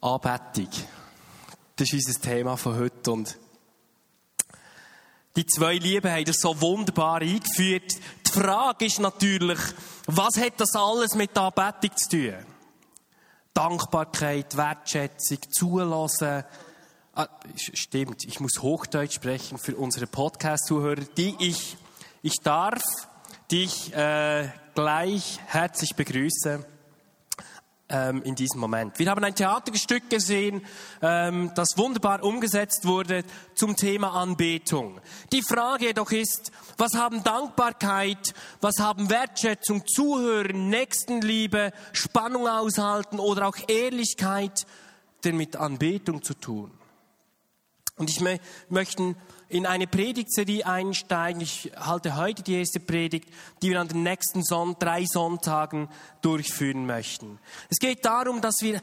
Anbetung. Das ist unser Thema von heute. Und die zwei Lieben haben das so wunderbar eingeführt. Die Frage ist natürlich, was hat das alles mit der Anbetung zu tun? Dankbarkeit, Wertschätzung, Zulassen. Ah, stimmt, ich muss Hochdeutsch sprechen für unsere Podcast-Zuhörer, die ich, ich darf dich äh, gleich herzlich begrüßen ähm, in diesem Moment. Wir haben ein Theaterstück gesehen, ähm, das wunderbar umgesetzt wurde zum Thema Anbetung. Die Frage jedoch ist, was haben Dankbarkeit, was haben Wertschätzung, Zuhören, Nächstenliebe, Spannung aushalten oder auch Ehrlichkeit denn mit Anbetung zu tun? Und ich möchte in eine Predigtserie einsteigen. Ich halte heute die erste Predigt, die wir an den nächsten Son drei Sonntagen durchführen möchten. Es geht darum, dass wir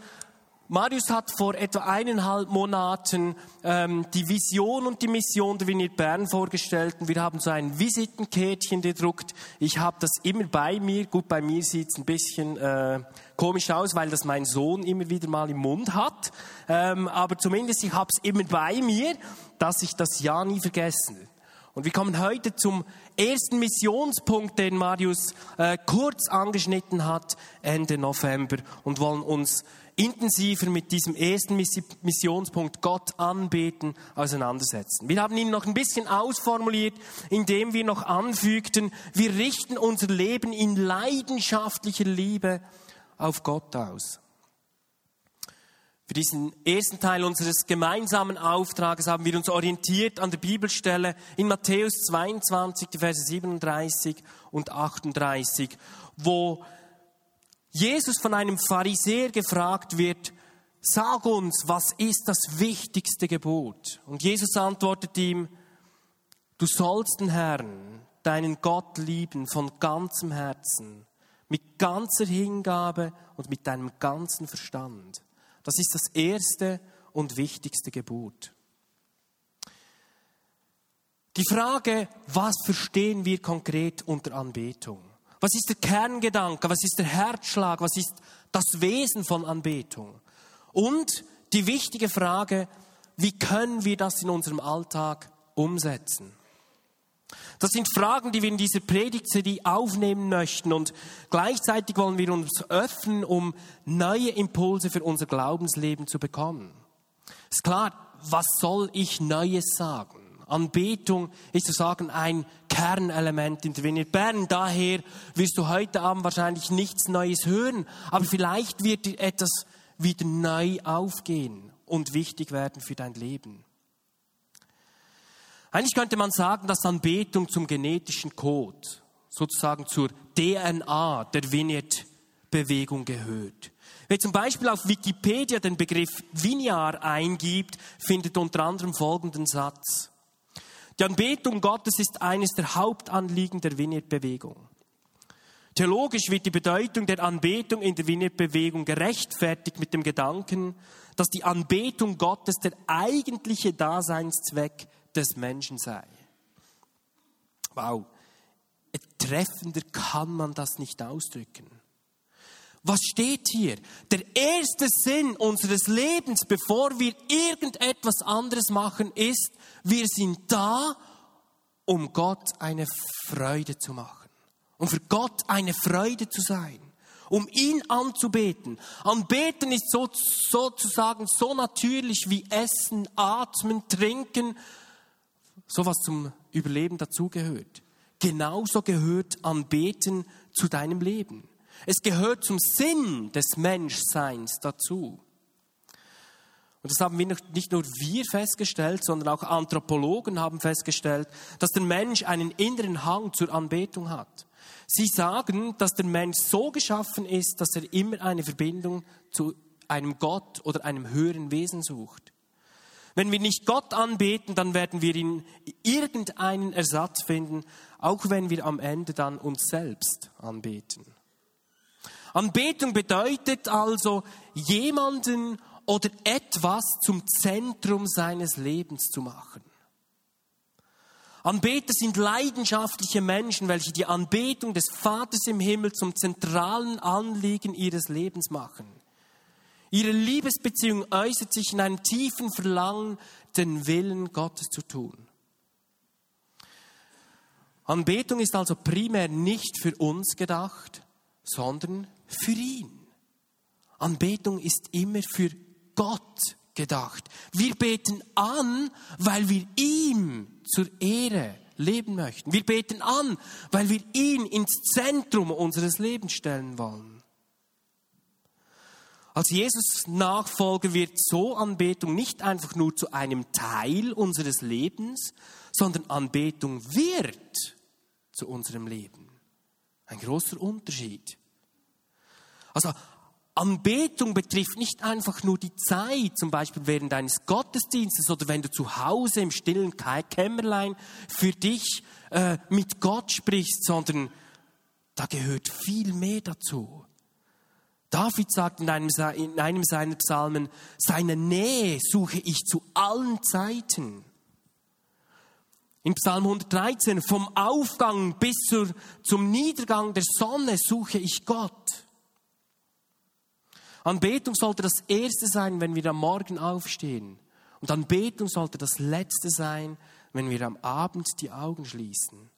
Marius hat vor etwa eineinhalb Monaten ähm, die Vision und die Mission der Vineyard Bern vorgestellt und wir haben so ein Visitenkärtchen gedruckt. Ich habe das immer bei mir. Gut, bei mir sieht es ein bisschen äh, komisch aus, weil das mein Sohn immer wieder mal im Mund hat. Ähm, aber zumindest ich habe es immer bei mir, dass ich das ja nie vergessen. Und wir kommen heute zum ersten Missionspunkt, den Marius äh, kurz angeschnitten hat, Ende November, und wollen uns intensiver mit diesem ersten Missionspunkt Gott anbeten auseinandersetzen. Wir haben ihn noch ein bisschen ausformuliert, indem wir noch anfügten, wir richten unser Leben in leidenschaftlicher Liebe auf Gott aus. Für diesen ersten Teil unseres gemeinsamen Auftrages haben wir uns orientiert an der Bibelstelle in Matthäus 22, die Verse 37 und 38, wo Jesus von einem Pharisäer gefragt wird, sag uns, was ist das wichtigste Gebot? Und Jesus antwortet ihm, du sollst den Herrn, deinen Gott lieben von ganzem Herzen, mit ganzer Hingabe und mit deinem ganzen Verstand. Das ist das erste und wichtigste Gebot. Die Frage, was verstehen wir konkret unter Anbetung? Was ist der Kerngedanke? Was ist der Herzschlag? Was ist das Wesen von Anbetung? Und die wichtige Frage, wie können wir das in unserem Alltag umsetzen? Das sind Fragen, die wir in dieser Predigtserie aufnehmen möchten und gleichzeitig wollen wir uns öffnen, um neue Impulse für unser Glaubensleben zu bekommen. Ist klar, was soll ich Neues sagen? Anbetung ist sozusagen ein Kernelement in der Vineyard Bern. Daher wirst du heute Abend wahrscheinlich nichts Neues hören, aber vielleicht wird etwas wieder neu aufgehen und wichtig werden für dein Leben. Eigentlich könnte man sagen, dass Anbetung zum genetischen Code, sozusagen zur DNA der Vineyard-Bewegung gehört. Wer zum Beispiel auf Wikipedia den Begriff Vineyard eingibt, findet unter anderem folgenden Satz. Die Anbetung Gottes ist eines der Hauptanliegen der Vineyard-Bewegung. Theologisch wird die Bedeutung der Anbetung in der Vineyard-Bewegung gerechtfertigt mit dem Gedanken, dass die Anbetung Gottes der eigentliche Daseinszweck des Menschen sei. Wow, treffender kann man das nicht ausdrücken. Was steht hier? Der erste Sinn unseres Lebens, bevor wir irgendetwas anderes machen, ist, wir sind da, um Gott eine Freude zu machen. Um für Gott eine Freude zu sein. Um ihn anzubeten. Anbeten ist so, sozusagen so natürlich wie Essen, Atmen, Trinken, sowas zum Überleben dazugehört. Genauso gehört Anbeten zu deinem Leben. Es gehört zum Sinn des Menschseins dazu. Und das haben wir nicht nur wir festgestellt, sondern auch Anthropologen haben festgestellt, dass der Mensch einen inneren Hang zur Anbetung hat. Sie sagen, dass der Mensch so geschaffen ist, dass er immer eine Verbindung zu einem Gott oder einem höheren Wesen sucht. Wenn wir nicht Gott anbeten, dann werden wir in irgendeinen Ersatz finden, auch wenn wir am Ende dann uns selbst anbeten. Anbetung bedeutet also, jemanden oder etwas zum Zentrum seines Lebens zu machen. Anbeter sind leidenschaftliche Menschen, welche die Anbetung des Vaters im Himmel zum zentralen Anliegen ihres Lebens machen. Ihre Liebesbeziehung äußert sich in einem tiefen Verlangen, den Willen Gottes zu tun. Anbetung ist also primär nicht für uns gedacht, sondern für ihn. Anbetung ist immer für Gott gedacht. Wir beten an, weil wir ihm zur Ehre leben möchten. Wir beten an, weil wir ihn ins Zentrum unseres Lebens stellen wollen. Als Jesus Nachfolger wird so Anbetung nicht einfach nur zu einem Teil unseres Lebens, sondern Anbetung wird zu unserem Leben. Ein großer Unterschied. Also Anbetung betrifft nicht einfach nur die Zeit, zum Beispiel während eines Gottesdienstes oder wenn du zu Hause im stillen Kämmerlein für dich äh, mit Gott sprichst, sondern da gehört viel mehr dazu. David sagt in einem, in einem seiner Psalmen, seine Nähe suche ich zu allen Zeiten. In Psalm 113, vom Aufgang bis zur, zum Niedergang der Sonne suche ich Gott. Anbetung sollte das Erste sein, wenn wir am Morgen aufstehen. Und Anbetung sollte das Letzte sein, wenn wir am Abend die Augen schließen.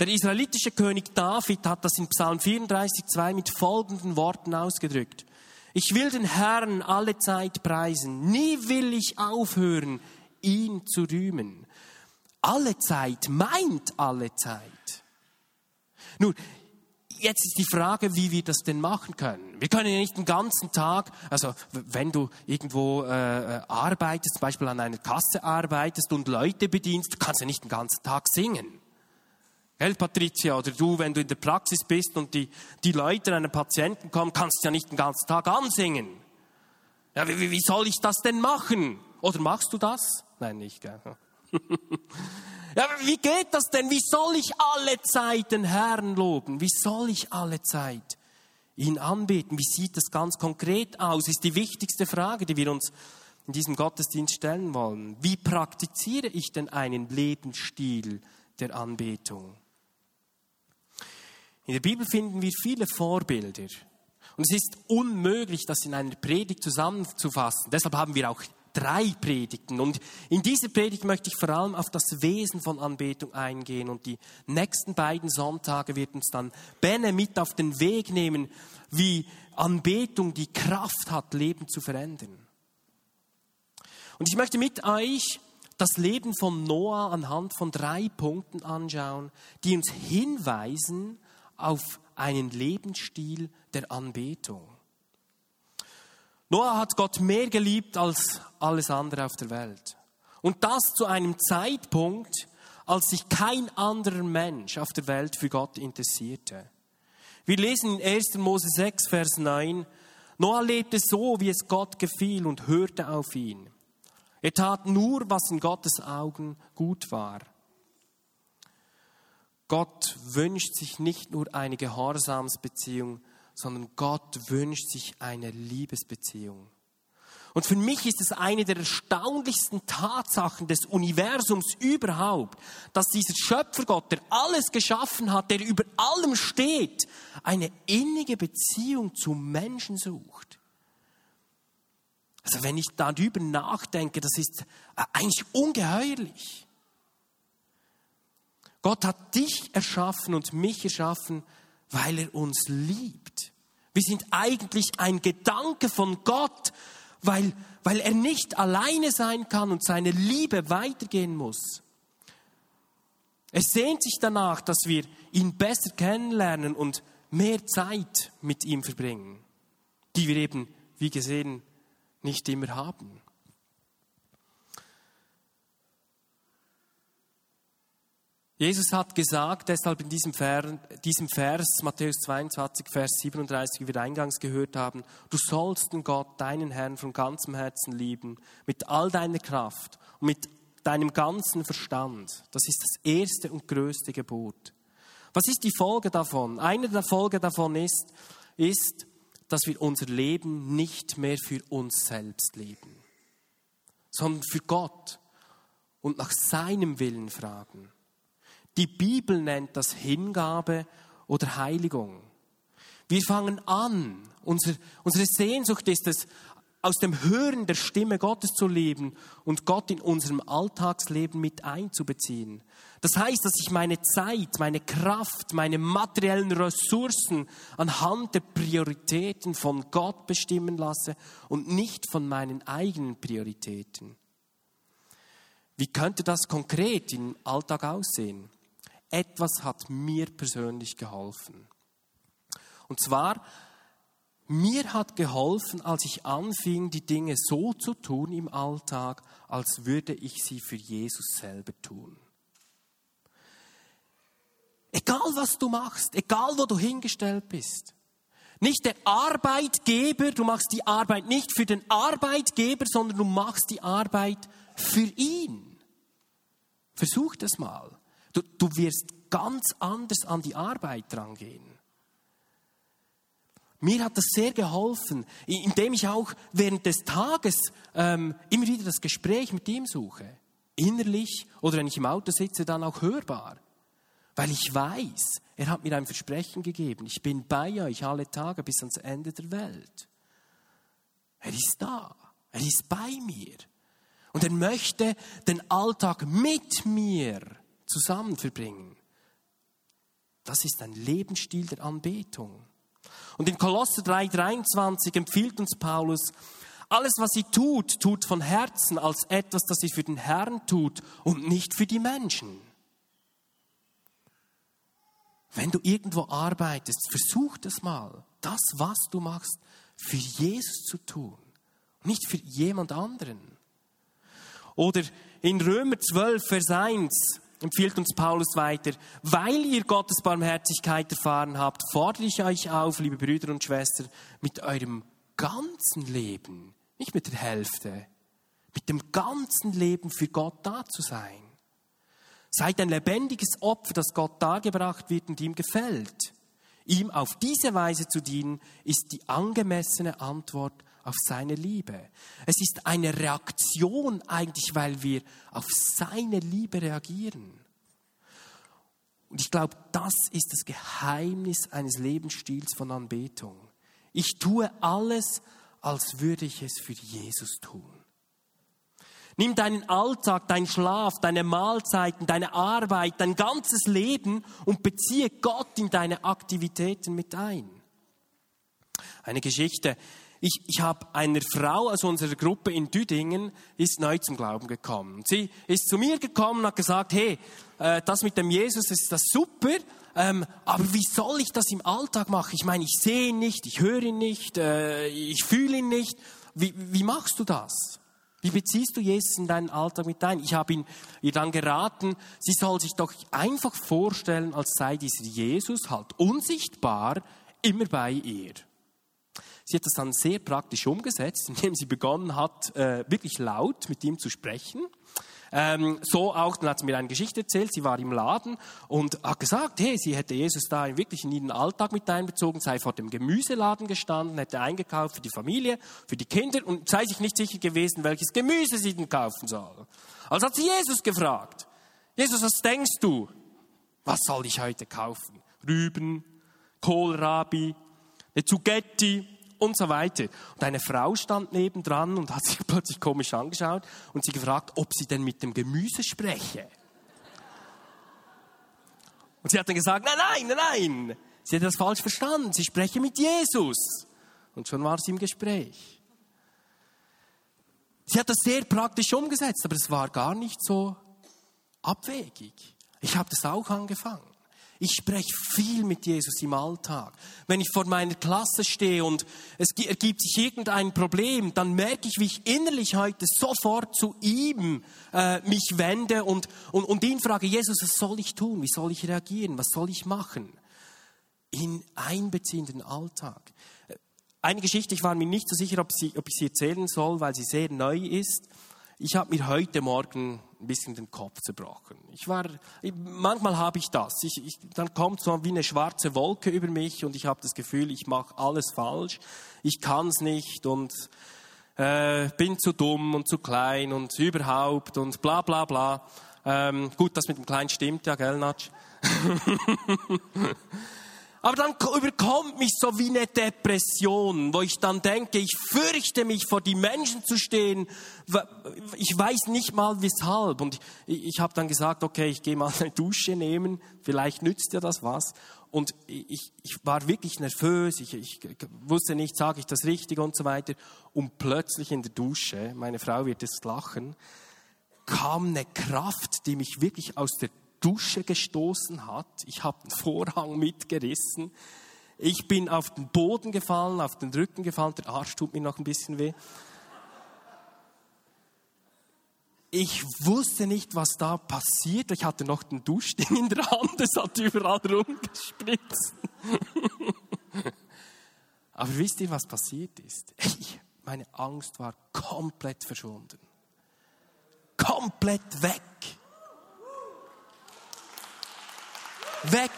Der israelitische König David hat das in Psalm 34,2 mit folgenden Worten ausgedrückt. Ich will den Herrn alle Zeit preisen. Nie will ich aufhören, ihn zu rühmen. Alle Zeit meint alle Zeit. Nun, jetzt ist die Frage, wie wir das denn machen können. Wir können ja nicht den ganzen Tag, also wenn du irgendwo äh, äh, arbeitest, zum Beispiel an einer Kasse arbeitest und Leute bedienst, du kannst ja nicht den ganzen Tag singen. Gell, Patricia? Oder du, wenn du in der Praxis bist und die, die Leute, deine Patienten kommen, kannst du ja nicht den ganzen Tag ansingen. Ja, wie, wie soll ich das denn machen? Oder machst du das? Nein, nicht, gell? Ja, wie geht das denn? Wie soll ich alle Zeit den Herrn loben? Wie soll ich alle Zeit ihn anbeten? Wie sieht das ganz konkret aus? Ist die wichtigste Frage, die wir uns in diesem Gottesdienst stellen wollen. Wie praktiziere ich denn einen Lebensstil der Anbetung? In der Bibel finden wir viele Vorbilder. Und es ist unmöglich, das in einer Predigt zusammenzufassen. Deshalb haben wir auch drei Predigten. Und in dieser Predigt möchte ich vor allem auf das Wesen von Anbetung eingehen. Und die nächsten beiden Sonntage wird uns dann Benne mit auf den Weg nehmen, wie Anbetung die Kraft hat, Leben zu verändern. Und ich möchte mit euch das Leben von Noah anhand von drei Punkten anschauen, die uns hinweisen auf einen Lebensstil der Anbetung. Noah hat Gott mehr geliebt als alles andere auf der Welt. Und das zu einem Zeitpunkt, als sich kein anderer Mensch auf der Welt für Gott interessierte. Wir lesen in 1. Mose 6, Vers 9, Noah lebte so, wie es Gott gefiel und hörte auf ihn. Er tat nur, was in Gottes Augen gut war. Gott wünscht sich nicht nur eine Gehorsamsbeziehung, sondern Gott wünscht sich eine Liebesbeziehung. Und für mich ist es eine der erstaunlichsten Tatsachen des Universums überhaupt, dass dieser Schöpfergott, der alles geschaffen hat, der über allem steht, eine innige Beziehung zum Menschen sucht. Also wenn ich darüber nachdenke, das ist eigentlich ungeheuerlich. Gott hat dich erschaffen und mich erschaffen, weil er uns liebt. Wir sind eigentlich ein Gedanke von Gott, weil, weil er nicht alleine sein kann und seine Liebe weitergehen muss. Er sehnt sich danach, dass wir ihn besser kennenlernen und mehr Zeit mit ihm verbringen, die wir eben, wie gesehen, nicht immer haben. Jesus hat gesagt, deshalb in diesem Vers, Matthäus 22, Vers 37, wie wir eingangs gehört haben, du sollst den Gott, deinen Herrn, von ganzem Herzen lieben, mit all deiner Kraft und mit deinem ganzen Verstand. Das ist das erste und größte Gebot. Was ist die Folge davon? Eine der Folge davon ist, ist, dass wir unser Leben nicht mehr für uns selbst leben, sondern für Gott und nach seinem Willen fragen. Die Bibel nennt das Hingabe oder Heiligung. Wir fangen an. Unser, unsere Sehnsucht ist es, aus dem Hören der Stimme Gottes zu leben und Gott in unserem Alltagsleben mit einzubeziehen. Das heißt, dass ich meine Zeit, meine Kraft, meine materiellen Ressourcen anhand der Prioritäten von Gott bestimmen lasse und nicht von meinen eigenen Prioritäten. Wie könnte das konkret im Alltag aussehen? Etwas hat mir persönlich geholfen. Und zwar, mir hat geholfen, als ich anfing, die Dinge so zu tun im Alltag, als würde ich sie für Jesus selber tun. Egal was du machst, egal wo du hingestellt bist. Nicht der Arbeitgeber, du machst die Arbeit nicht für den Arbeitgeber, sondern du machst die Arbeit für ihn. Versuch das mal. Du, du wirst ganz anders an die Arbeit drangehen. Mir hat das sehr geholfen, indem ich auch während des Tages ähm, immer wieder das Gespräch mit ihm suche. Innerlich oder wenn ich im Auto sitze, dann auch hörbar. Weil ich weiß, er hat mir ein Versprechen gegeben. Ich bin bei euch alle Tage bis ans Ende der Welt. Er ist da. Er ist bei mir. Und er möchte den Alltag mit mir zusammen verbringen. Das ist ein Lebensstil der Anbetung. Und in Kolosser 3,23 empfiehlt uns Paulus, alles, was sie tut, tut von Herzen als etwas, das sie für den Herrn tut und nicht für die Menschen. Wenn du irgendwo arbeitest, versuch das mal, das, was du machst, für Jesus zu tun, nicht für jemand anderen. Oder in Römer 12, Vers 1 empfiehlt uns Paulus weiter, weil ihr Gottes Barmherzigkeit erfahren habt, fordere ich euch auf, liebe Brüder und Schwestern, mit eurem ganzen Leben, nicht mit der Hälfte, mit dem ganzen Leben für Gott da zu sein. Seid ein lebendiges Opfer, das Gott dargebracht wird und ihm gefällt. Ihm auf diese Weise zu dienen, ist die angemessene Antwort auf seine Liebe. Es ist eine Reaktion eigentlich, weil wir auf seine Liebe reagieren. Und ich glaube, das ist das Geheimnis eines Lebensstils von Anbetung. Ich tue alles, als würde ich es für Jesus tun. Nimm deinen Alltag, deinen Schlaf, deine Mahlzeiten, deine Arbeit, dein ganzes Leben und beziehe Gott in deine Aktivitäten mit ein. Eine Geschichte. Ich, ich habe einer Frau aus unserer Gruppe in Düdingen, ist neu zum Glauben gekommen. Sie ist zu mir gekommen und hat gesagt, hey, äh, das mit dem Jesus ist das super, ähm, aber wie soll ich das im Alltag machen? Ich meine, ich sehe ihn nicht, ich höre ihn nicht, äh, ich fühle ihn nicht. Wie, wie machst du das? Wie beziehst du Jesus in deinen Alltag mit ein? Ich habe ihn, ihr dann geraten, sie soll sich doch einfach vorstellen, als sei dieser Jesus halt unsichtbar immer bei ihr. Sie hat das dann sehr praktisch umgesetzt, indem sie begonnen hat, äh, wirklich laut mit ihm zu sprechen. Ähm, so auch, dann hat sie mir eine Geschichte erzählt, sie war im Laden und hat gesagt, hey, sie hätte Jesus da wirklich in ihren Alltag mit einbezogen, sei vor dem Gemüseladen gestanden, hätte eingekauft für die Familie, für die Kinder und sei sich nicht sicher gewesen, welches Gemüse sie denn kaufen soll. Also hat sie Jesus gefragt, Jesus, was denkst du? Was soll ich heute kaufen? Rüben, Kohlrabi, eine Zugetti, und so weiter. Und eine Frau stand nebendran und hat sich plötzlich komisch angeschaut und sie gefragt, ob sie denn mit dem Gemüse spreche. Und sie hat dann gesagt, nein, nein, nein. Sie hat das falsch verstanden. Sie spreche mit Jesus. Und schon war sie im Gespräch. Sie hat das sehr praktisch umgesetzt, aber es war gar nicht so abwegig. Ich habe das auch angefangen. Ich spreche viel mit Jesus im Alltag. Wenn ich vor meiner Klasse stehe und es ergibt sich irgendein Problem, dann merke ich, wie ich innerlich heute sofort zu ihm äh, mich wende und, und, und ihn frage, Jesus, was soll ich tun? Wie soll ich reagieren? Was soll ich machen? In einbeziehenden Alltag. Eine Geschichte, ich war mir nicht so sicher, ob, sie, ob ich sie erzählen soll, weil sie sehr neu ist. Ich habe mir heute Morgen ein bisschen den Kopf zerbrochen. Ich war, manchmal habe ich das. Ich, ich, dann kommt so wie eine schwarze Wolke über mich und ich habe das Gefühl, ich mache alles falsch. Ich kann es nicht und äh, bin zu dumm und zu klein und überhaupt und bla bla bla. Ähm, gut, das mit dem Kleinen stimmt ja, gell, Natsch? aber dann überkommt mich so wie eine Depression, wo ich dann denke, ich fürchte mich vor die Menschen zu stehen. Ich weiß nicht mal weshalb. Und ich, ich habe dann gesagt, okay, ich gehe mal eine Dusche nehmen, vielleicht nützt ja das was. Und ich, ich war wirklich nervös, ich, ich wusste nicht, sage ich das richtig und so weiter. Und plötzlich in der Dusche, meine Frau wird es lachen, kam eine Kraft, die mich wirklich aus der Dusche gestoßen hat. Ich habe den Vorhang mitgerissen. Ich bin auf den Boden gefallen, auf den Rücken gefallen. Der Arsch tut mir noch ein bisschen weh. Ich wusste nicht, was da passiert. Ich hatte noch den Duschding in der Hand. Es hat überall rumgespritzt. Aber wisst ihr, was passiert ist? Ich, meine Angst war komplett verschwunden. Komplett weg. Weg.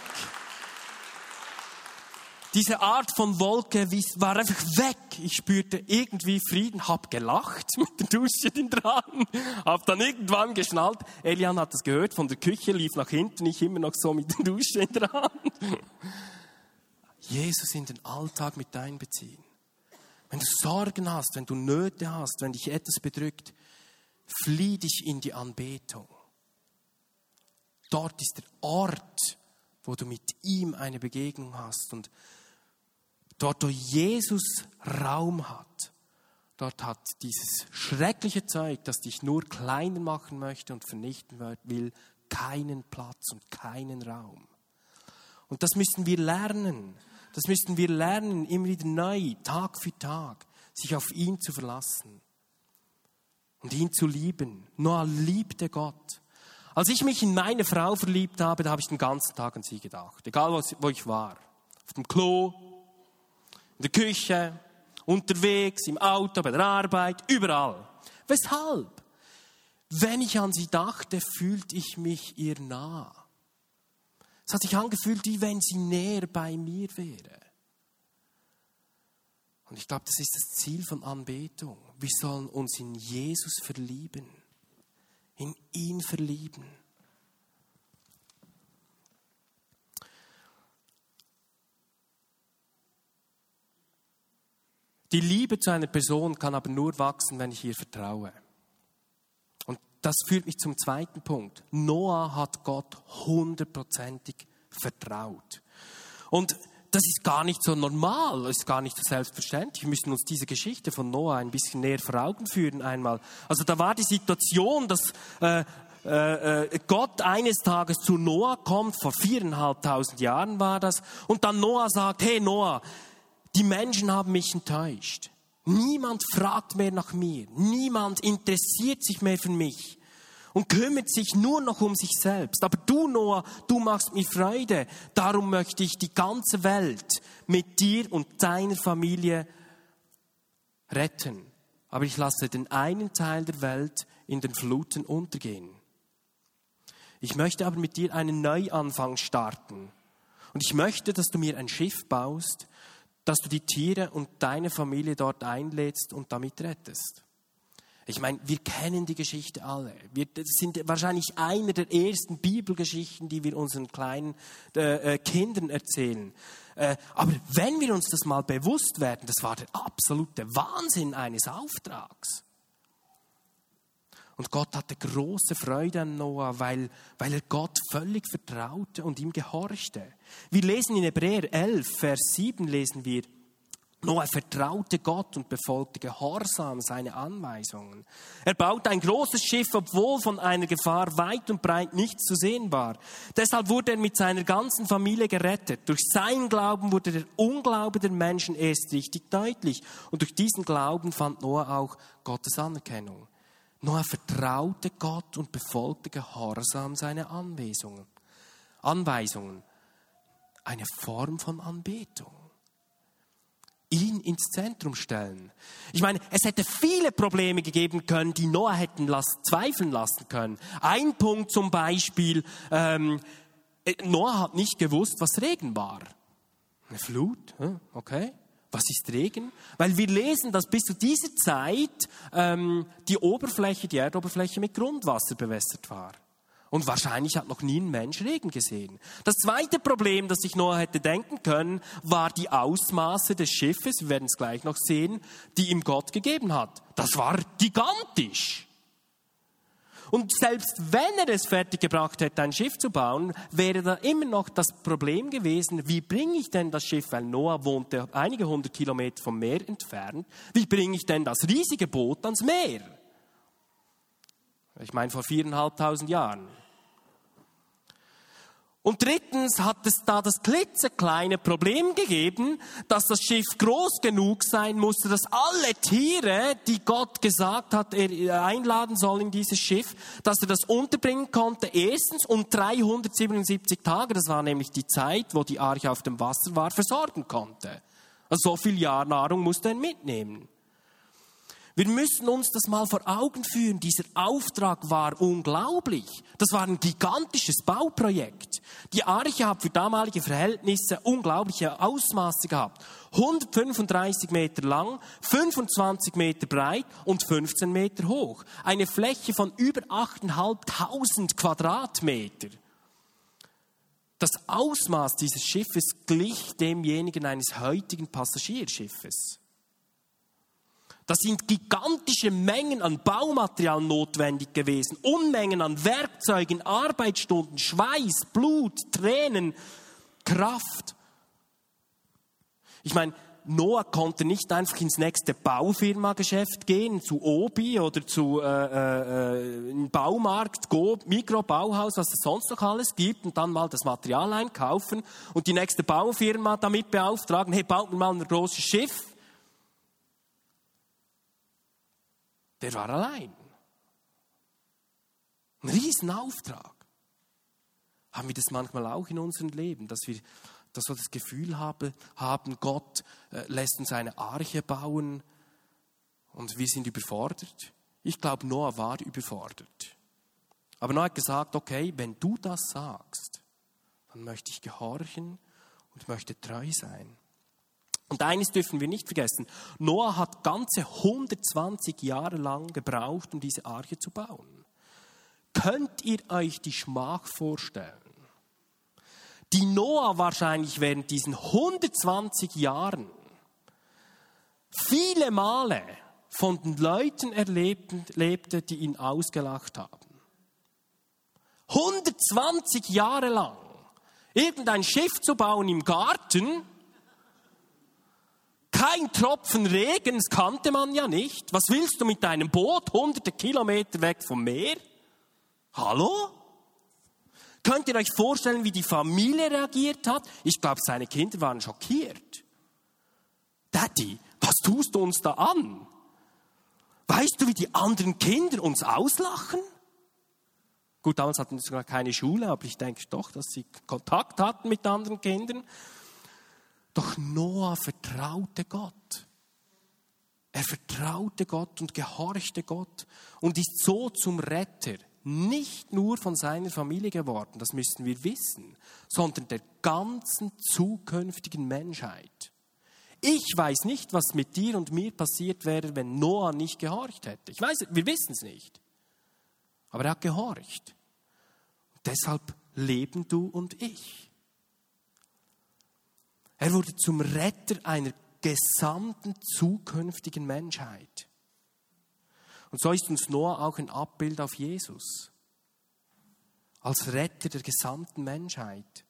Diese Art von Wolke war einfach weg. Ich spürte irgendwie Frieden, hab gelacht mit der Dusche in der Hand, hab dann irgendwann geschnallt. Elian hat das gehört von der Küche, lief nach hinten, ich immer noch so mit der Dusche in der Hand. Jesus in den Alltag mit einbeziehen. Wenn du Sorgen hast, wenn du Nöte hast, wenn dich etwas bedrückt, flieh dich in die Anbetung. Dort ist der Ort, wo du mit ihm eine Begegnung hast. Und dort, wo Jesus Raum hat, dort hat dieses schreckliche Zeug, das dich nur kleiner machen möchte und vernichten will, keinen Platz und keinen Raum. Und das müssen wir lernen. Das müssen wir lernen, immer wieder neu, Tag für Tag, sich auf ihn zu verlassen und ihn zu lieben. Noah liebte Gott. Als ich mich in meine Frau verliebt habe, da habe ich den ganzen Tag an sie gedacht. Egal wo ich war. Auf dem Klo, in der Küche, unterwegs, im Auto, bei der Arbeit, überall. Weshalb? Wenn ich an sie dachte, fühlte ich mich ihr nah. Es hat sich angefühlt, wie wenn sie näher bei mir wäre. Und ich glaube, das ist das Ziel von Anbetung. Wir sollen uns in Jesus verlieben in ihn verlieben. Die Liebe zu einer Person kann aber nur wachsen, wenn ich ihr vertraue. Und das führt mich zum zweiten Punkt. Noah hat Gott hundertprozentig vertraut. Und das ist gar nicht so normal, ist gar nicht so selbstverständlich. Wir müssen uns diese Geschichte von Noah ein bisschen näher vor Augen führen einmal. Also da war die Situation, dass äh, äh, äh, Gott eines Tages zu Noah kommt, vor viereinhalbtausend Jahren war das, und dann Noah sagt, hey Noah, die Menschen haben mich enttäuscht. Niemand fragt mehr nach mir. Niemand interessiert sich mehr für mich und kümmert sich nur noch um sich selbst. Aber du, Noah, du machst mir Freude. Darum möchte ich die ganze Welt mit dir und deiner Familie retten. Aber ich lasse den einen Teil der Welt in den Fluten untergehen. Ich möchte aber mit dir einen Neuanfang starten. Und ich möchte, dass du mir ein Schiff baust, dass du die Tiere und deine Familie dort einlädst und damit rettest. Ich meine, wir kennen die Geschichte alle. Wir, sind wahrscheinlich eine der ersten Bibelgeschichten, die wir unseren kleinen äh, äh, Kindern erzählen. Äh, aber wenn wir uns das mal bewusst werden, das war der absolute Wahnsinn eines Auftrags. Und Gott hatte große Freude an Noah, weil, weil er Gott völlig vertraute und ihm gehorchte. Wir lesen in Hebräer 11, Vers 7 lesen wir, Noah vertraute Gott und befolgte gehorsam seine Anweisungen. Er baute ein großes Schiff, obwohl von einer Gefahr weit und breit nichts zu sehen war. Deshalb wurde er mit seiner ganzen Familie gerettet. Durch seinen Glauben wurde der Unglaube der Menschen erst richtig deutlich. Und durch diesen Glauben fand Noah auch Gottes Anerkennung. Noah vertraute Gott und befolgte gehorsam seine Anweisungen. Anweisungen. Eine Form von Anbetung ihn ins Zentrum stellen. Ich meine, es hätte viele Probleme gegeben können, die Noah hätten lassen, zweifeln lassen können. Ein Punkt zum Beispiel, ähm, äh, Noah hat nicht gewusst, was Regen war. Eine Flut, okay. Was ist Regen? Weil wir lesen, dass bis zu dieser Zeit ähm, die Oberfläche, die Erdoberfläche mit Grundwasser bewässert war. Und wahrscheinlich hat noch nie ein Mensch Regen gesehen. Das zweite Problem, das sich Noah hätte denken können, war die Ausmaße des Schiffes, wir werden es gleich noch sehen, die ihm Gott gegeben hat. Das war gigantisch. Und selbst wenn er es fertiggebracht hätte, ein Schiff zu bauen, wäre da immer noch das Problem gewesen, wie bringe ich denn das Schiff, weil Noah wohnte einige hundert Kilometer vom Meer entfernt, wie bringe ich denn das riesige Boot ans Meer? Ich meine vor viereinhalbtausend Jahren. Und drittens hat es da das klitzekleine Problem gegeben, dass das Schiff groß genug sein musste, dass alle Tiere, die Gott gesagt hat, er einladen soll in dieses Schiff, dass er das unterbringen konnte. Erstens und 377 Tage, das war nämlich die Zeit, wo die Arche auf dem Wasser war, versorgen konnte. Also so viel Jahr Nahrung musste er mitnehmen. Wir müssen uns das mal vor Augen führen. Dieser Auftrag war unglaublich. Das war ein gigantisches Bauprojekt. Die Arche hat für damalige Verhältnisse unglaubliche Ausmaße gehabt. 135 Meter lang, 25 Meter breit und 15 Meter hoch. Eine Fläche von über 8.500 Quadratmeter. Das Ausmaß dieses Schiffes glich demjenigen eines heutigen Passagierschiffes. Da sind gigantische Mengen an Baumaterial notwendig gewesen, Unmengen an Werkzeugen, Arbeitsstunden, Schweiß, Blut, Tränen, Kraft. Ich meine, Noah konnte nicht einfach ins nächste Baufirma-Geschäft gehen, zu Obi oder zu äh, äh, einem Baumarkt, Go, Mikrobauhaus, was es sonst noch alles gibt, und dann mal das Material einkaufen und die nächste Baufirma damit beauftragen, hey, baut mir mal ein großes Schiff. Der war allein. Ein Riesenauftrag. Haben wir das manchmal auch in unserem Leben, dass wir, dass wir das Gefühl haben, Gott äh, lässt uns eine Arche bauen und wir sind überfordert? Ich glaube, Noah war überfordert. Aber Noah hat gesagt, okay, wenn du das sagst, dann möchte ich gehorchen und möchte treu sein. Und eines dürfen wir nicht vergessen. Noah hat ganze 120 Jahre lang gebraucht, um diese Arche zu bauen. Könnt ihr euch die Schmach vorstellen? Die Noah wahrscheinlich während diesen 120 Jahren viele Male von den Leuten erlebte, die ihn ausgelacht haben. 120 Jahre lang irgendein Schiff zu bauen im Garten, kein Tropfen Regen, das kannte man ja nicht. Was willst du mit deinem Boot hunderte Kilometer weg vom Meer? Hallo? Könnt ihr euch vorstellen, wie die Familie reagiert hat? Ich glaube, seine Kinder waren schockiert. Daddy, was tust du uns da an? Weißt du, wie die anderen Kinder uns auslachen? Gut, damals hatten sie sogar keine Schule, aber ich denke doch, dass sie Kontakt hatten mit anderen Kindern. Doch Noah vertraute Gott. Er vertraute Gott und gehorchte Gott und ist so zum Retter nicht nur von seiner Familie geworden, das müssen wir wissen, sondern der ganzen zukünftigen Menschheit. Ich weiß nicht, was mit dir und mir passiert wäre, wenn Noah nicht gehorcht hätte. Ich weiß, wir wissen es nicht. Aber er hat gehorcht. Deshalb leben du und ich. Er wurde zum Retter einer gesamten zukünftigen Menschheit. Und so ist uns Noah auch ein Abbild auf Jesus. Als Retter der gesamten Menschheit.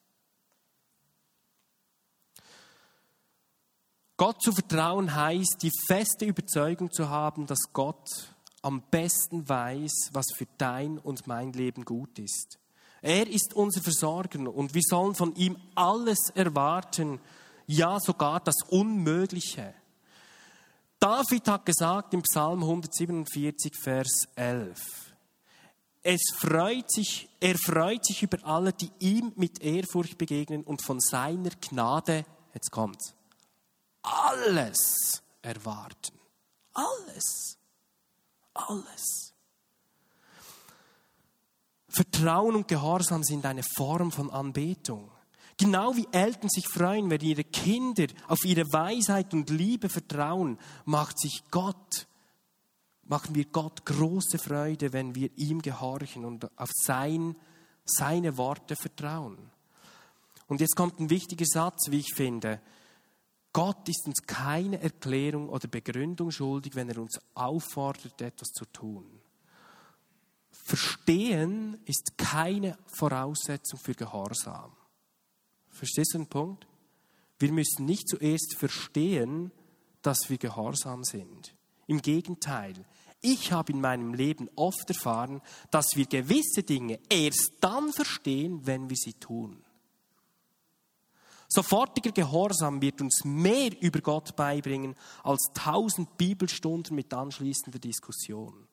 Gott zu vertrauen heißt, die feste Überzeugung zu haben, dass Gott am besten weiß, was für dein und mein Leben gut ist. Er ist unser Versorger und wir sollen von ihm alles erwarten, ja sogar das Unmögliche. David hat gesagt im Psalm 147, Vers 11, es freut sich, er freut sich über alle, die ihm mit Ehrfurcht begegnen und von seiner Gnade, jetzt kommt's, alles erwarten. Alles. Alles. Vertrauen und Gehorsam sind eine Form von Anbetung. Genau wie Eltern sich freuen, wenn ihre Kinder auf ihre Weisheit und Liebe vertrauen, macht sich Gott, machen wir Gott große Freude, wenn wir ihm gehorchen und auf sein seine Worte vertrauen. Und jetzt kommt ein wichtiger Satz, wie ich finde. Gott ist uns keine Erklärung oder Begründung schuldig, wenn er uns auffordert, etwas zu tun. Verstehen ist keine Voraussetzung für Gehorsam. Verstehst du den Punkt? Wir müssen nicht zuerst verstehen, dass wir gehorsam sind. Im Gegenteil, ich habe in meinem Leben oft erfahren, dass wir gewisse Dinge erst dann verstehen, wenn wir sie tun. Sofortiger Gehorsam wird uns mehr über Gott beibringen als tausend Bibelstunden mit anschließender Diskussion.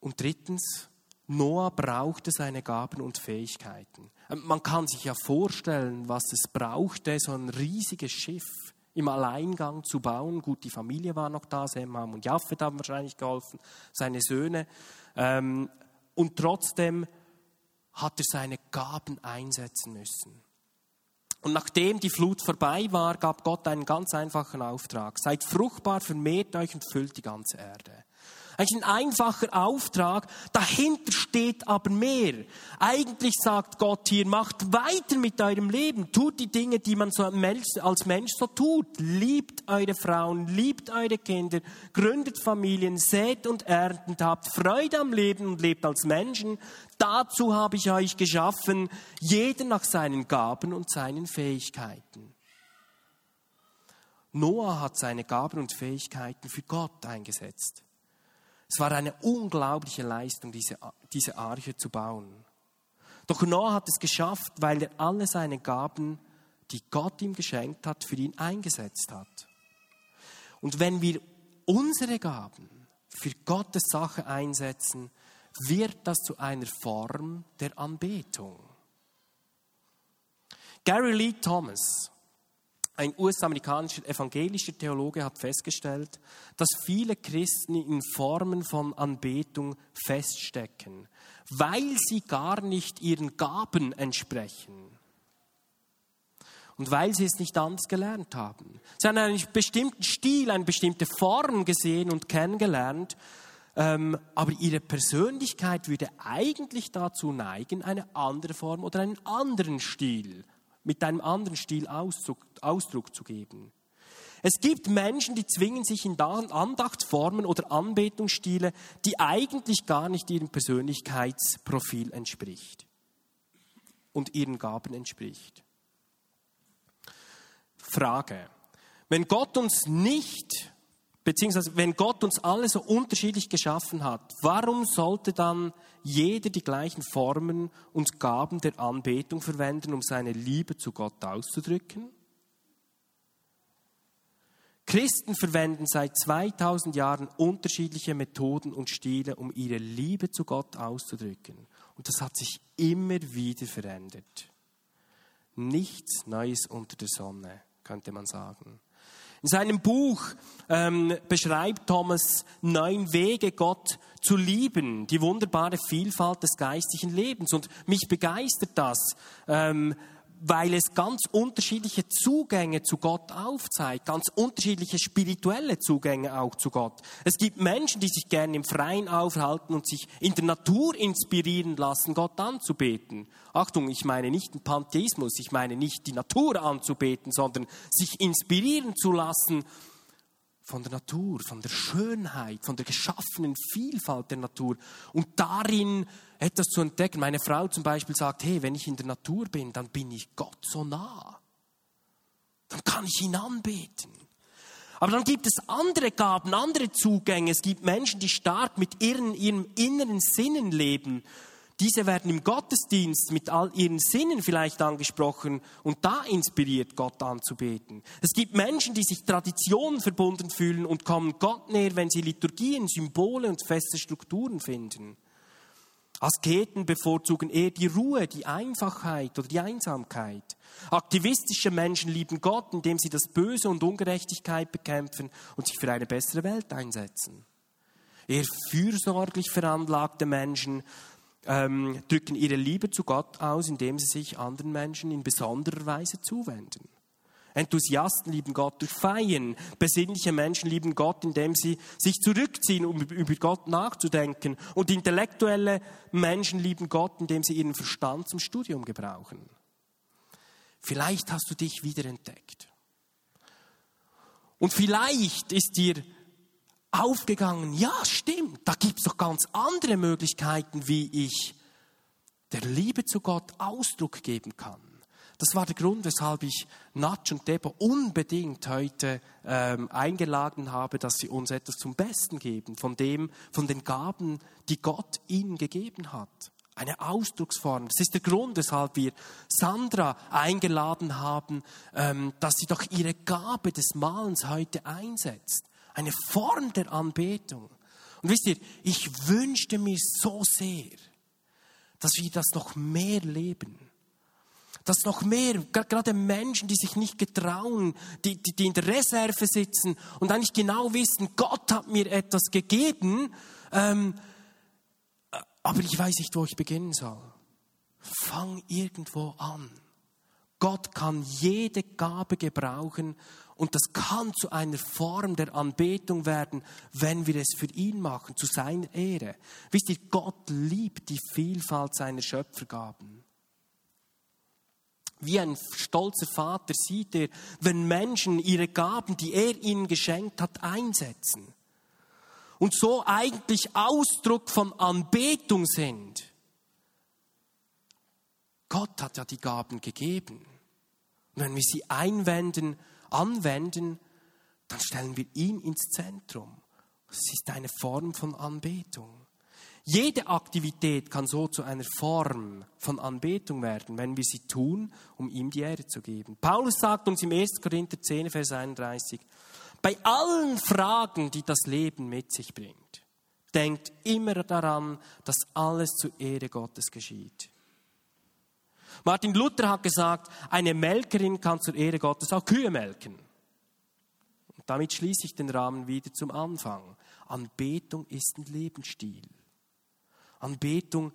Und drittens, Noah brauchte seine Gaben und Fähigkeiten. Ähm, man kann sich ja vorstellen, was es brauchte, so ein riesiges Schiff im Alleingang zu bauen. Gut, die Familie war noch da, Sem und Japheth haben wahrscheinlich geholfen, seine Söhne. Ähm, und trotzdem hat er seine Gaben einsetzen müssen. Und nachdem die Flut vorbei war, gab Gott einen ganz einfachen Auftrag. Seid fruchtbar, vermehrt euch und füllt die ganze Erde. Eigentlich ein einfacher Auftrag, dahinter steht aber mehr. Eigentlich sagt Gott hier, macht weiter mit eurem Leben, tut die Dinge, die man so als Mensch so tut. Liebt eure Frauen, liebt eure Kinder, gründet Familien, sät und erntet, habt Freude am Leben und lebt als Menschen. Dazu habe ich euch geschaffen, jeder nach seinen Gaben und seinen Fähigkeiten. Noah hat seine Gaben und Fähigkeiten für Gott eingesetzt. Es war eine unglaubliche Leistung, diese, diese Arche zu bauen. Doch Noah hat es geschafft, weil er alle seine Gaben, die Gott ihm geschenkt hat, für ihn eingesetzt hat. Und wenn wir unsere Gaben für Gottes Sache einsetzen, wird das zu einer Form der Anbetung. Gary Lee Thomas ein US-amerikanischer evangelischer Theologe hat festgestellt, dass viele Christen in Formen von Anbetung feststecken, weil sie gar nicht ihren Gaben entsprechen. Und weil sie es nicht anders gelernt haben. Sie haben einen bestimmten Stil, eine bestimmte Form gesehen und kennengelernt, ähm, aber ihre Persönlichkeit würde eigentlich dazu neigen, eine andere Form oder einen anderen Stil mit einem anderen Stil Ausdruck, Ausdruck zu geben. Es gibt Menschen, die zwingen sich in Andachtsformen oder Anbetungsstile, die eigentlich gar nicht ihrem Persönlichkeitsprofil entspricht und ihren Gaben entspricht. Frage. Wenn Gott uns nicht Beziehungsweise, wenn Gott uns alle so unterschiedlich geschaffen hat, warum sollte dann jeder die gleichen Formen und Gaben der Anbetung verwenden, um seine Liebe zu Gott auszudrücken? Christen verwenden seit 2000 Jahren unterschiedliche Methoden und Stile, um ihre Liebe zu Gott auszudrücken. Und das hat sich immer wieder verändert. Nichts Neues unter der Sonne, könnte man sagen. In seinem Buch ähm, beschreibt Thomas neun Wege, Gott zu lieben, die wunderbare Vielfalt des geistlichen Lebens. Und mich begeistert das, ähm, weil es ganz unterschiedliche Zugänge zu Gott aufzeigt, ganz unterschiedliche spirituelle Zugänge auch zu Gott. Es gibt Menschen, die sich gerne im Freien aufhalten und sich in der Natur inspirieren lassen, Gott anzubeten. Achtung, ich meine nicht den Pantheismus, ich meine nicht die Natur anzubeten, sondern sich inspirieren zu lassen von der Natur, von der Schönheit, von der geschaffenen Vielfalt der Natur und darin etwas zu entdecken. Meine Frau zum Beispiel sagt, hey, wenn ich in der Natur bin, dann bin ich Gott so nah. Dann kann ich ihn anbeten. Aber dann gibt es andere Gaben, andere Zugänge. Es gibt Menschen, die stark mit ihren, ihrem inneren Sinnen leben diese werden im Gottesdienst mit all ihren Sinnen vielleicht angesprochen und da inspiriert, Gott anzubeten. Es gibt Menschen, die sich Traditionen verbunden fühlen und kommen Gott näher, wenn sie Liturgien, Symbole und feste Strukturen finden. Asketen bevorzugen eher die Ruhe, die Einfachheit oder die Einsamkeit. Aktivistische Menschen lieben Gott, indem sie das Böse und Ungerechtigkeit bekämpfen und sich für eine bessere Welt einsetzen. Eher fürsorglich veranlagte Menschen ähm, drücken ihre Liebe zu Gott aus, indem sie sich anderen Menschen in besonderer Weise zuwenden. Enthusiasten lieben Gott durch Feiern. Besinnliche Menschen lieben Gott, indem sie sich zurückziehen, um über Gott nachzudenken. Und intellektuelle Menschen lieben Gott, indem sie ihren Verstand zum Studium gebrauchen. Vielleicht hast du dich wiederentdeckt. Und vielleicht ist dir aufgegangen, ja stimmt, da gibt es doch ganz andere Möglichkeiten, wie ich der Liebe zu Gott Ausdruck geben kann. Das war der Grund, weshalb ich Natsch und Debo unbedingt heute ähm, eingeladen habe, dass sie uns etwas zum Besten geben von dem, von den Gaben, die Gott ihnen gegeben hat. Eine Ausdrucksform. Das ist der Grund, weshalb wir Sandra eingeladen haben, ähm, dass sie doch ihre Gabe des Malens heute einsetzt. Eine Form der Anbetung. Und wisst ihr, ich wünschte mir so sehr, dass wir das noch mehr leben dass noch mehr, gerade Menschen, die sich nicht getrauen, die, die, die in der Reserve sitzen und eigentlich genau wissen, Gott hat mir etwas gegeben, ähm, aber ich weiß nicht, wo ich beginnen soll. Fang irgendwo an. Gott kann jede Gabe gebrauchen und das kann zu einer Form der Anbetung werden, wenn wir es für ihn machen, zu seiner Ehre. Wisst ihr, Gott liebt die Vielfalt seiner Schöpfergaben. Wie ein stolzer Vater sieht er, wenn Menschen ihre Gaben, die er ihnen geschenkt hat, einsetzen. Und so eigentlich Ausdruck von Anbetung sind. Gott hat ja die Gaben gegeben. Und wenn wir sie einwenden, anwenden, dann stellen wir ihn ins Zentrum. Es ist eine Form von Anbetung. Jede Aktivität kann so zu einer Form von Anbetung werden, wenn wir sie tun, um ihm die Ehre zu geben. Paulus sagt uns im 1. Korinther 10, Vers 31, bei allen Fragen, die das Leben mit sich bringt, denkt immer daran, dass alles zur Ehre Gottes geschieht. Martin Luther hat gesagt, eine Melkerin kann zur Ehre Gottes auch Kühe melken. Und damit schließe ich den Rahmen wieder zum Anfang. Anbetung ist ein Lebensstil. Anbetung,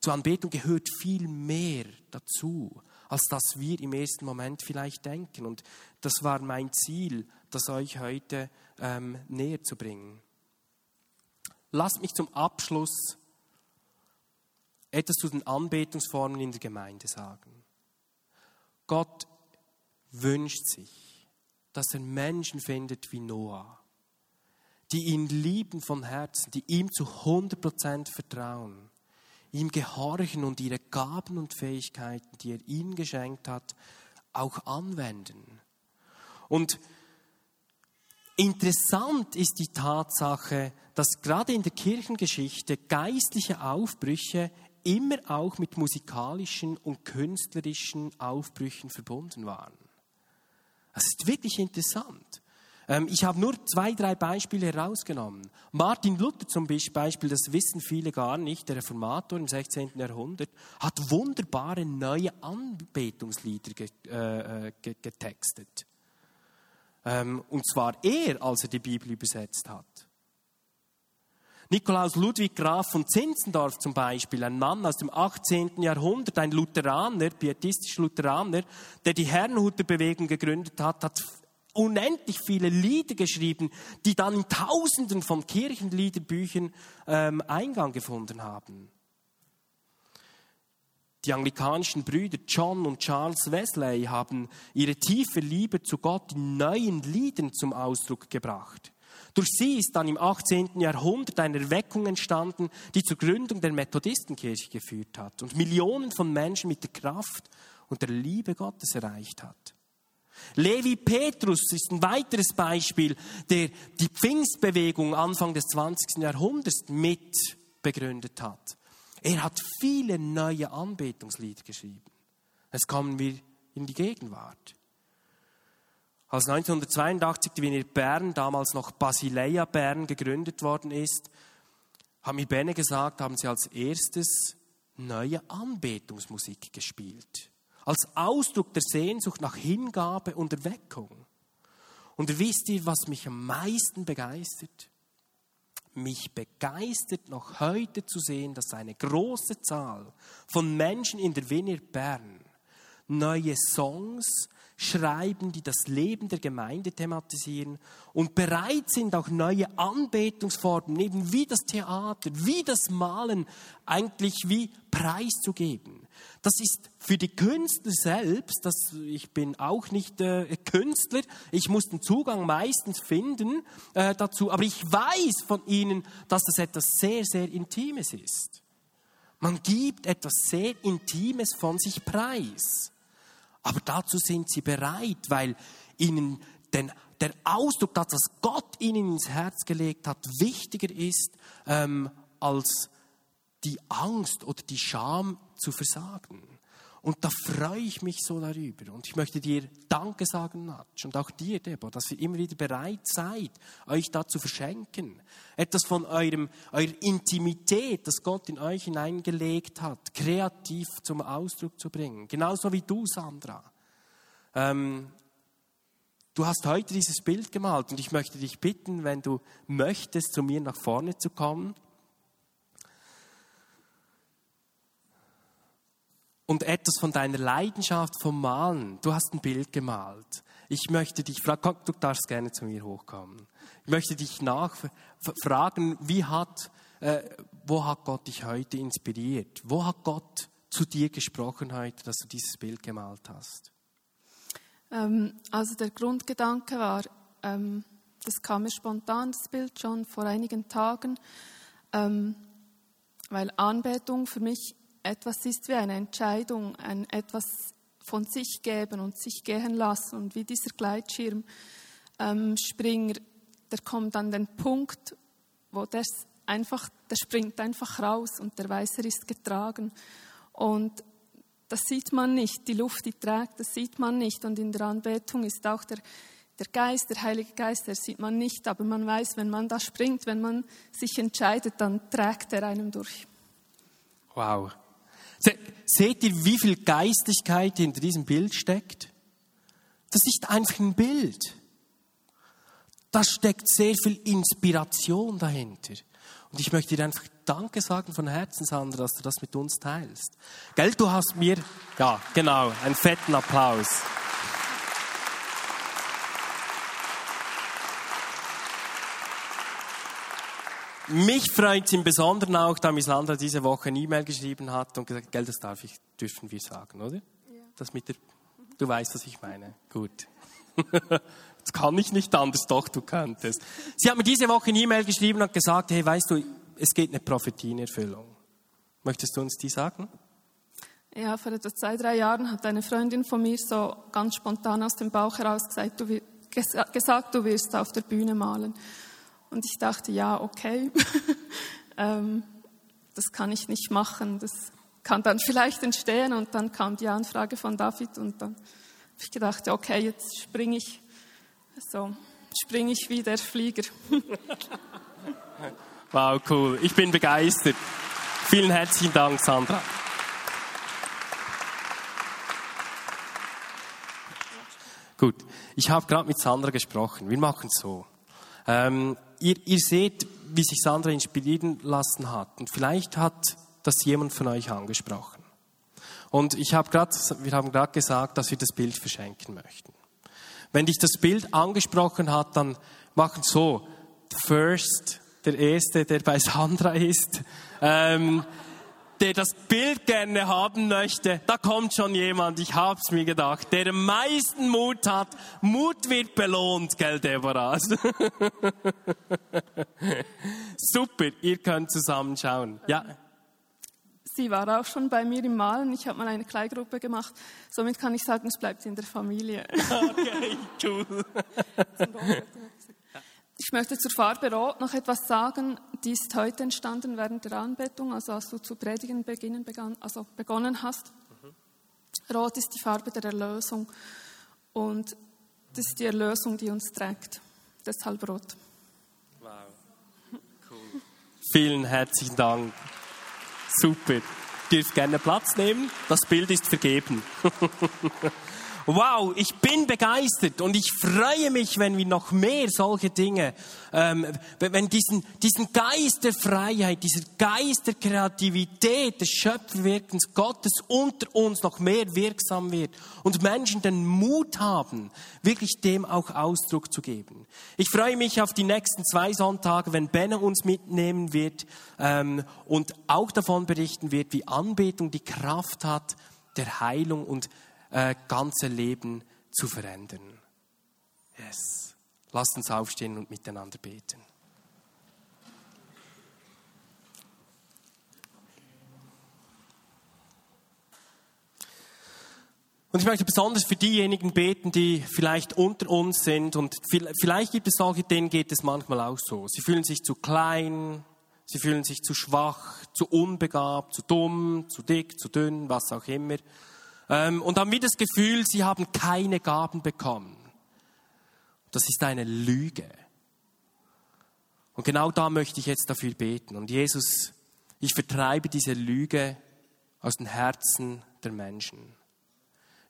zur Anbetung gehört viel mehr dazu, als dass wir im ersten Moment vielleicht denken. Und das war mein Ziel, das euch heute ähm, näher zu bringen. Lasst mich zum Abschluss etwas zu den Anbetungsformen in der Gemeinde sagen. Gott wünscht sich, dass er Menschen findet wie Noah, die ihn lieben von Herzen, die ihm zu 100% vertrauen, ihm gehorchen und ihre Gaben und Fähigkeiten, die er ihnen geschenkt hat, auch anwenden. Und interessant ist die Tatsache, dass gerade in der Kirchengeschichte geistliche Aufbrüche immer auch mit musikalischen und künstlerischen Aufbrüchen verbunden waren. Das ist wirklich interessant. Ähm, ich habe nur zwei, drei Beispiele herausgenommen. Martin Luther zum Beispiel, das wissen viele gar nicht, der Reformator im 16. Jahrhundert, hat wunderbare neue Anbetungslieder äh, äh, getextet. Ähm, und zwar er, als er die Bibel übersetzt hat. Nikolaus Ludwig Graf von Zinzendorf zum Beispiel, ein Mann aus dem 18. Jahrhundert, ein Lutheraner, pietistischer Lutheraner, der die Herrenhuterbewegung gegründet hat, hat unendlich viele Lieder geschrieben, die dann in Tausenden von Kirchenliederbüchern ähm, Eingang gefunden haben. Die anglikanischen Brüder John und Charles Wesley haben ihre tiefe Liebe zu Gott in neuen Liedern zum Ausdruck gebracht. Durch sie ist dann im 18. Jahrhundert eine Erweckung entstanden, die zur Gründung der Methodistenkirche geführt hat und Millionen von Menschen mit der Kraft und der Liebe Gottes erreicht hat. Levi Petrus ist ein weiteres Beispiel, der die Pfingstbewegung Anfang des 20. Jahrhunderts mit begründet hat. Er hat viele neue Anbetungslieder geschrieben. Jetzt kommen wir in die Gegenwart. Als 1982 die Wiener Bern, damals noch Basileia Bern, gegründet worden ist, haben mir Benne gesagt, haben sie als erstes neue Anbetungsmusik gespielt als Ausdruck der Sehnsucht nach Hingabe und Erweckung. Und wisst ihr, was mich am meisten begeistert? Mich begeistert noch heute zu sehen, dass eine große Zahl von Menschen in der Wiener Bern neue Songs schreiben, die das Leben der Gemeinde thematisieren und bereit sind, auch neue Anbetungsformen, eben wie das Theater, wie das Malen, eigentlich wie preiszugeben. Das ist für die Künstler selbst, das, ich bin auch nicht äh, Künstler, ich muss den Zugang meistens finden äh, dazu, aber ich weiß von ihnen, dass das etwas sehr, sehr Intimes ist. Man gibt etwas sehr Intimes von sich preis. Aber dazu sind sie bereit, weil ihnen den, der Ausdruck, das, was Gott ihnen ins Herz gelegt hat, wichtiger ist ähm, als die Angst oder die Scham zu versagen. Und da freue ich mich so darüber. Und ich möchte dir Danke sagen, Natsch, und auch dir, Debo, dass ihr immer wieder bereit seid, euch da zu verschenken. Etwas von eurem, eurer Intimität, das Gott in euch hineingelegt hat, kreativ zum Ausdruck zu bringen. Genauso wie du, Sandra. Ähm, du hast heute dieses Bild gemalt und ich möchte dich bitten, wenn du möchtest, zu mir nach vorne zu kommen. Und etwas von deiner Leidenschaft vom Malen. Du hast ein Bild gemalt. Ich möchte dich fragen, du darfst gerne zu mir hochkommen. Ich möchte dich nachfragen, wie hat, äh, wo hat Gott dich heute inspiriert? Wo hat Gott zu dir gesprochen heute, dass du dieses Bild gemalt hast? Ähm, also der Grundgedanke war, ähm, das kam mir spontan, das Bild schon vor einigen Tagen, ähm, weil Anbetung für mich etwas ist wie eine Entscheidung, ein etwas von sich geben und sich gehen lassen. Und wie dieser Gleitschirmspringer, ähm, der kommt an den Punkt, wo der einfach, der springt einfach raus und der Weißer ist getragen. Und das sieht man nicht, die Luft, die trägt, das sieht man nicht. Und in der Anbetung ist auch der, der Geist, der Heilige Geist, der sieht man nicht, aber man weiß, wenn man da springt, wenn man sich entscheidet, dann trägt er einem durch. Wow. Seht ihr, wie viel Geistlichkeit hinter diesem Bild steckt? Das ist einfach ein Bild. Da steckt sehr viel Inspiration dahinter. Und ich möchte dir einfach Danke sagen von Herzen, Sandra, dass du das mit uns teilst. Gell, du hast mir, ja, genau, einen fetten Applaus. Mich freut es im Besonderen auch, da Sandra diese Woche eine E-Mail geschrieben hat und gesagt, gell, das darf ich, dürfen wir sagen, oder? Ja. Das mit der, du weißt, was ich meine. Gut. das kann ich nicht anders, doch, du könntest. Sie hat mir diese Woche eine E-Mail geschrieben und gesagt, hey, weißt du, es geht eine Prophetie in Erfüllung. Möchtest du uns die sagen? Ja, vor etwa zwei, drei Jahren hat eine Freundin von mir so ganz spontan aus dem Bauch heraus gesagt, du, gesagt, du wirst auf der Bühne malen. Und ich dachte, ja, okay, ähm, das kann ich nicht machen, das kann dann vielleicht entstehen. Und dann kam die Anfrage von David und dann habe ich gedacht, okay, jetzt springe ich, so, springe ich wie der Flieger. wow, cool. Ich bin begeistert. Vielen herzlichen Dank, Sandra. Gut, ich habe gerade mit Sandra gesprochen. Wir machen es so. Ähm, ihr, ihr seht, wie sich Sandra inspirieren lassen hat. Und vielleicht hat das jemand von euch angesprochen. Und ich habe grad, wir haben gerade gesagt, dass wir das Bild verschenken möchten. Wenn dich das Bild angesprochen hat, dann machen so, first, der Erste, der bei Sandra ist, ähm, der das Bild gerne haben möchte, da kommt schon jemand, ich hab's mir gedacht, der am meisten Mut hat. Mut wird belohnt, gell, Deborah? Super, ihr könnt zusammenschauen. Ja. Sie war auch schon bei mir im Malen. Ich habe mal eine Kleingruppe gemacht. Somit kann ich sagen, es bleibt in der Familie. Okay, cool. Ich möchte zur Farbe Rot noch etwas sagen. Die ist heute entstanden während der Anbetung, also als du zu predigen beginnen begann, also begonnen hast. Mhm. Rot ist die Farbe der Erlösung und das ist die Erlösung, die uns trägt. Deshalb rot. Wow. Cool. Vielen herzlichen Dank. Super. Ihr dürft gerne Platz nehmen. Das Bild ist vergeben. wow, ich bin begeistert und ich freue mich, wenn wir noch mehr solche Dinge, ähm, wenn diesen, diesen Geist der Freiheit, dieser Geist der Kreativität, des Schöpferwirkens Gottes unter uns noch mehr wirksam wird und Menschen den Mut haben, wirklich dem auch Ausdruck zu geben. Ich freue mich auf die nächsten zwei Sonntage, wenn Benne uns mitnehmen wird ähm, und auch davon berichten wird, wie Anbetung die Kraft hat der Heilung und äh, ganze Leben zu verändern. Yes. Lasst uns aufstehen und miteinander beten. Und ich möchte besonders für diejenigen beten, die vielleicht unter uns sind und vielleicht gibt es solche, denen geht es manchmal auch so. Sie fühlen sich zu klein, sie fühlen sich zu schwach, zu unbegabt, zu dumm, zu dick, zu dünn, was auch immer. Ähm, und haben wir das Gefühl, sie haben keine Gaben bekommen. Das ist eine Lüge. Und genau da möchte ich jetzt dafür beten. Und Jesus, ich vertreibe diese Lüge aus den Herzen der Menschen.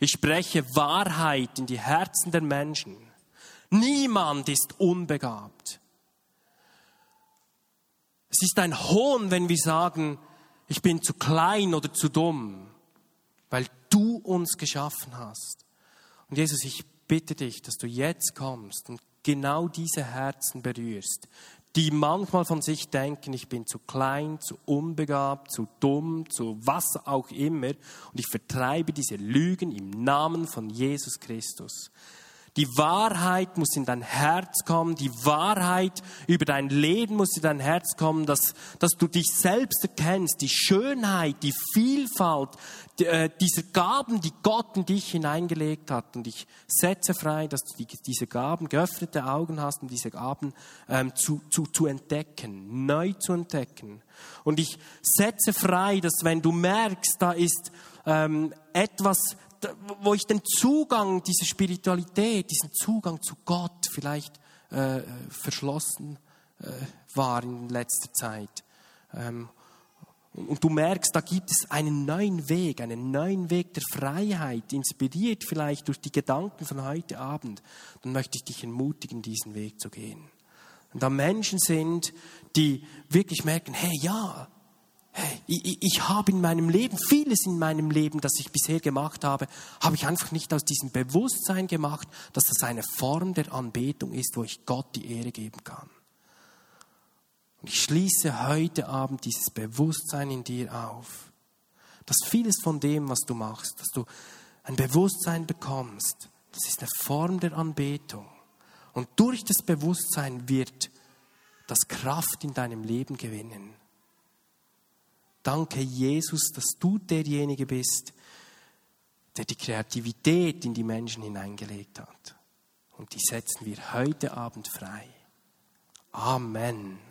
Ich spreche Wahrheit in die Herzen der Menschen. Niemand ist unbegabt. Es ist ein Hohn, wenn wir sagen, ich bin zu klein oder zu dumm, weil du uns geschaffen hast. Und Jesus, ich bitte dich, dass du jetzt kommst und genau diese Herzen berührst, die manchmal von sich denken, ich bin zu klein, zu unbegabt, zu dumm, zu was auch immer. Und ich vertreibe diese Lügen im Namen von Jesus Christus. Die Wahrheit muss in dein Herz kommen. Die Wahrheit über dein Leben muss in dein Herz kommen, dass, dass du dich selbst erkennst. Die Schönheit, die Vielfalt äh, dieser Gaben, die Gott in dich hineingelegt hat. Und ich setze frei, dass du die, diese Gaben, geöffnete Augen hast, um diese Gaben ähm, zu, zu, zu entdecken, neu zu entdecken. Und ich setze frei, dass wenn du merkst, da ist ähm, etwas wo ich den Zugang, diese Spiritualität, diesen Zugang zu Gott vielleicht äh, verschlossen äh, war in letzter Zeit. Ähm, und du merkst, da gibt es einen neuen Weg, einen neuen Weg der Freiheit, inspiriert vielleicht durch die Gedanken von heute Abend, dann möchte ich dich ermutigen, diesen Weg zu gehen. Und da Menschen sind, die wirklich merken, hey, ja, ich, ich habe in meinem Leben, vieles in meinem Leben, das ich bisher gemacht habe, habe ich einfach nicht aus diesem Bewusstsein gemacht, dass das eine Form der Anbetung ist, wo ich Gott die Ehre geben kann. Und ich schließe heute Abend dieses Bewusstsein in dir auf, dass vieles von dem, was du machst, dass du ein Bewusstsein bekommst, das ist eine Form der Anbetung. Und durch das Bewusstsein wird das Kraft in deinem Leben gewinnen. Danke, Jesus, dass du derjenige bist, der die Kreativität in die Menschen hineingelegt hat. Und die setzen wir heute Abend frei. Amen.